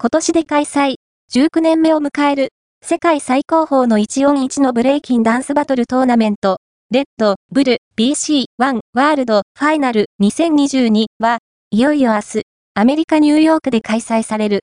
今年で開催、19年目を迎える、世界最高峰の141のブレイキンダンスバトルトーナメント、レッド、ブル、BC、ワンワールドファイナル2022は、いよいよ明日、アメリカ・ニューヨークで開催される。